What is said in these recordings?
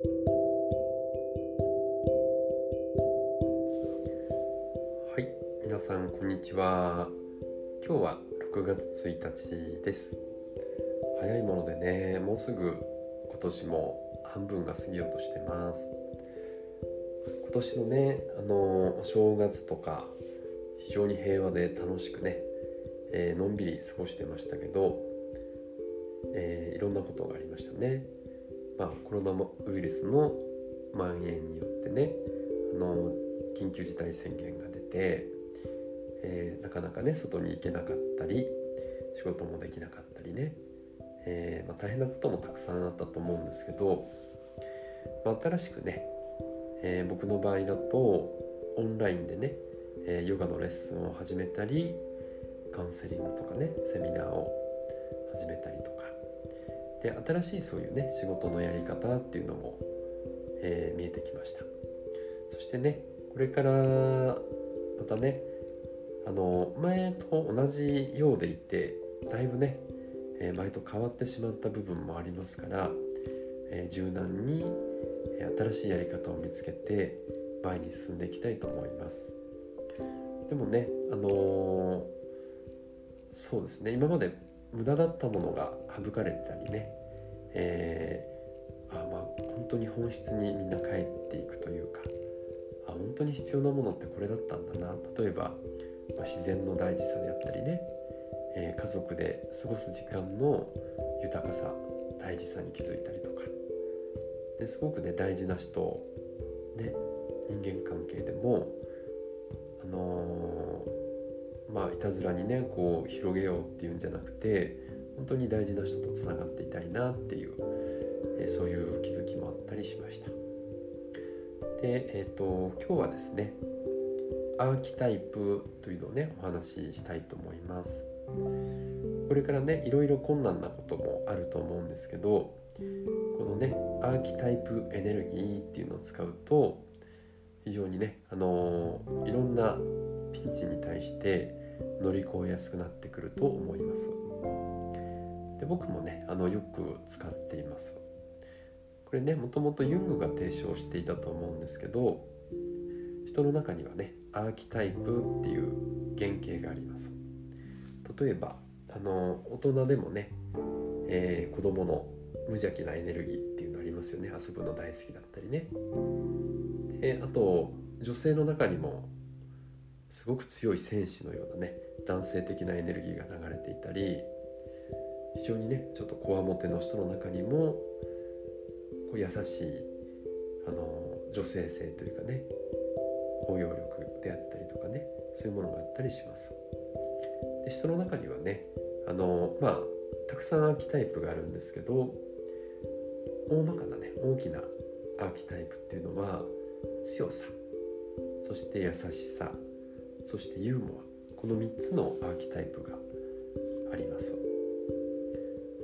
はい皆さんこんにちは。今日は6月1日です。早いものでねもうすぐ今年も半分が過ぎようとしてます。今年のねあのお正月とか非常に平和で楽しくね、えー、のんびり過ごしてましたけど、えー、いろんなことがありましたね。まあコロナウイルスの蔓延によってねあの緊急事態宣言が出て、えー、なかなかね外に行けなかったり仕事もできなかったりね、えー、まあ、大変なこともたくさんあったと思うんですけど、まあ、新しくね、えー、僕の場合だとオンラインでね、えヨガのレッスンを始めたりカウンセリングとかねセミナーを始めたりとかで新しいそういうね仕事のやり方っていうのも、え見えてきました。そしてねこれからまたねあの前と同じようでいてだいぶね、え前と変わってしまった部分もありますから、え柔軟に新しいやり方を見つけて前に進んでいきたいと思います。でもねあのー、そうですね今まで無駄だったものが省かれたりね、えー、あまあ本当に本質にみんな帰っていくというかあ本当に必要なものってこれだったんだな例えば、まあ、自然の大事さであったりね、えー、家族で過ごす時間の豊かさ大事さに気づいたりとかですごくね大事な人ね人間関係でもあのー、まあいたずらにねこう広げようっていうんじゃなくて本当に大事な人とつながっていたいなっていう、そういう気づきもあったりしました。で、えーと、今日はですねアーキタイプというのをねお話ししたいと思いますこれからねいろいろ困難なこともあると思うんですけどこのねアーキタイプエネルギーっていうのを使うと非常にね、あのー、いろんなピンチに対して乗り越えやすくなってくると思いますで僕もねあのよく使っています。これねもともとユングが提唱していたと思うんですけど人の中にはねアーキタイプっていう原型があります。例えばあの大人でもね、えー、子供の無邪気なエネルギーっていうのありますよね。遊ぶの大好きだったりね。であと女性の中にもすごく強い戦士のようなね男性的なエネルギーが流れていたり非常にねちょっとこわもての人の中にもこう優しいあの女性性というかね包容力であったりとかねそういうものがあったりします。で人の中にはねあのまあたくさんアーキタイプがあるんですけど大まかなね大きなアーキタイプっていうのは強さそして優しさそしてユーモアこの3つのアーキタイプがあります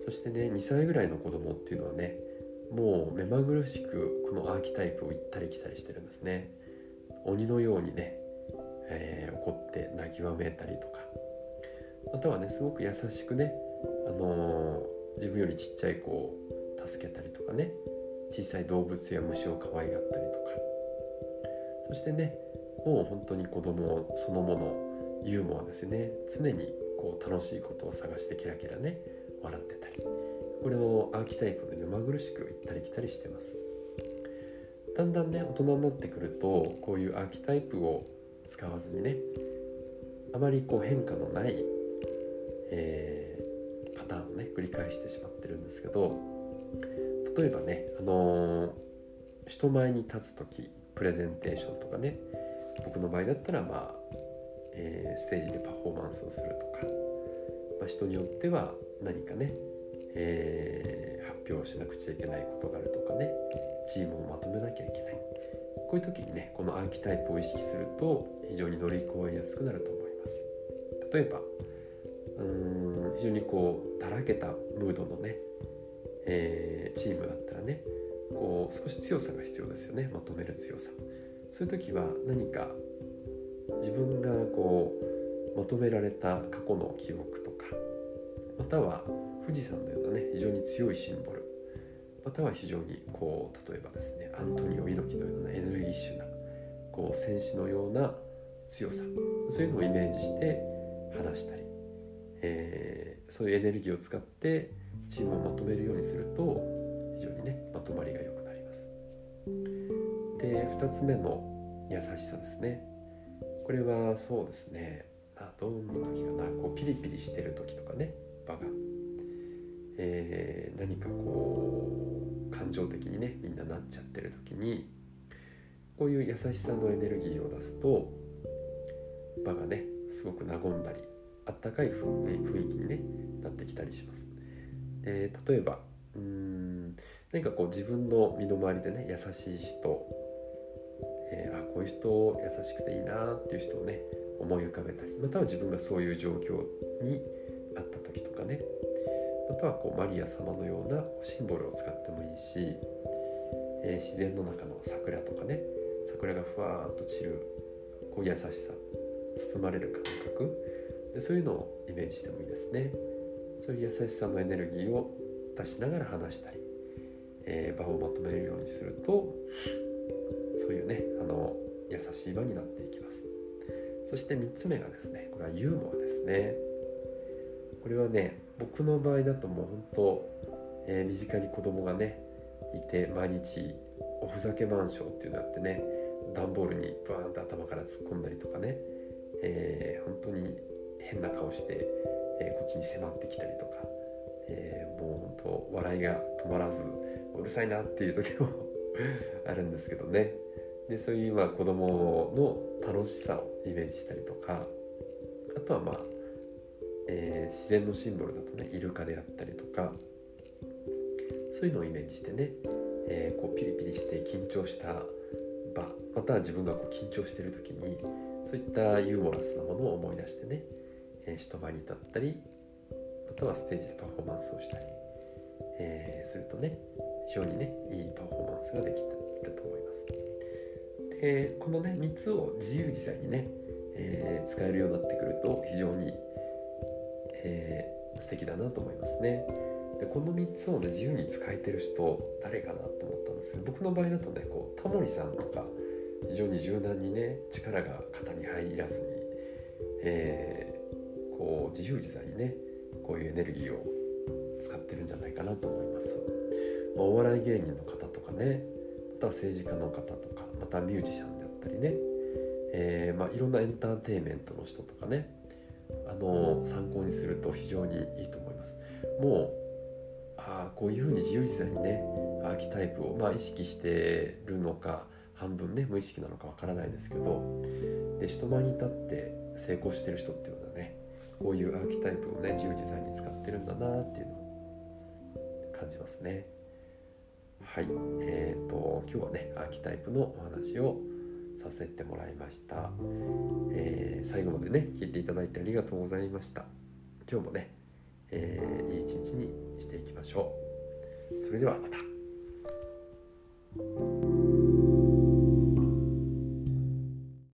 そしてね2歳ぐらいの子供っていうのはねもう目まぐるしくこのアーキタイプを行ったり来たりしてるんですね。鬼のようにね、えー、怒って泣きわめいたりとか。またはねすごく優しくね、あのー、自分よりちっちゃい子を助けたりとかね小さい動物や虫を可愛がったりとか。そしてねもう本当に子供そのものユーモアですよね。常にこう楽しいことを探してキラキラね笑ってたりこれをアーキタイプで目まぐるしく行ったり来たりしてます。だんだんね大人になってくるとこういうアーキタイプを使わずにねあまりこう変化のない、えー、パターンをね繰り返してしまってるんですけど例えばね、あのー、人前に立つ時プレゼンテーションとかね僕の場合だったらまあ、えー、ステージでパフォーマンスをするとか、まあ、人によっては何かねえー、発表しなくちゃいけないことがあるとかねチームをまとめなきゃいけない。こういう時にねこのアーキタイプを意識すると非常に乗り越えやすくなると思います。例えばうーん非常にこうだらけたムードのね、えー、チームだったらねこう少し強さが必要ですよね。まとめる強さ。そういう時は何か自分がこうまとめられた過去の記憶とかまたは富士山のようなね非常に強いシンボル。または非常にこう例えばですねアントニオ猪木のようなエネルギッシュなこう戦士のような強さ。そういうのをイメージして話したり、えー、そういうエネルギーを使ってチームをまとめるようにすると非常にねまとまりが良くなります。で2つ目の優しさですね。これはそうですね。あどんな時かな。こうピリピリしてる時とかね。場が、えー、何かこう感情的にねみんななっちゃってる時にこういう優しさのエネルギーを出すと場がねすごく和んだりあったかい雰囲気に、ね、なってきたりします。で例えばうん何かこう自分の身の回りでね優しい人、えー、あこういう人優しくていいなっていう人をね思い浮かべたりまたは自分がそういう状況にあった時とかね。またはこうマリア様のようなシンボルを使ってもいいし、えー、自然の中の桜とかね。桜がふわーっと散るこう優しさ包まれる感覚。でそういうのをイメージしてもいいですね。そういう優しさのエネルギーを出しながら話したり、えー、場をまとめるようにするとそういうねあの優しい場になっていきます。そして3つ目がですねこれはユーモアですね。これはね僕の場合だともう本当、えー、身近に子供がねいて毎日おふざけマンションっていうのやってね段ボールにバーンと頭から突っ込んだりとかね、えー、本当に変な顔して、えー、こっちに迫ってきたりとか、えー、もう本当笑いが止まらずうるさいなっていう時も あるんですけどね。でそういうまあ子供の楽しさをイメージしたりとかあとはまあ、えー、自然のシンボルだとねイルカであったりとかそういうのをイメージしてね、えー、こうピリピリして緊張した場または自分がこう緊張してる時にそういったユーモラスなものを思い出してね、えー、人前に立ったりまたはステージでパフォーマンスをしたり、えー、するとね非常にねいいパフォーマンスができてると思います。でこのね3つを自由自在にね、えー、使えるようになってくると非常に、えー、素敵だなと思いますね。でこの3つをね自由に使えてる人誰かなと思ったんですけど僕の場合だとねこうタモリさんとか非常に柔軟にね力が肩に入らずに、えー、こう自由自在にねこういうエネルギーを使ってるんじゃないかなと思います。まあ、お笑い芸人の方とかねまた政治家の方とかまたミュージシャンであったりね、えー、まあ、いろんなエンターテインメントの人とかねあの参考にすると非常にいいと思います。もうあこういうふうに自由自在にねアーキタイプを、まあ、意識してるのか半分ね無意識なのかわからないですけどで人前に立って成功してる人っていうのはねこういうアーキタイプをね自由自在に使ってるんだなっていうのを感じますね。はいえーと、今日はねアーキタイプのお話をさせてもらいました、えー、最後までね聞いていただいてありがとうございました。今日もね、えー、いい一日にしていきましょう。それではまた。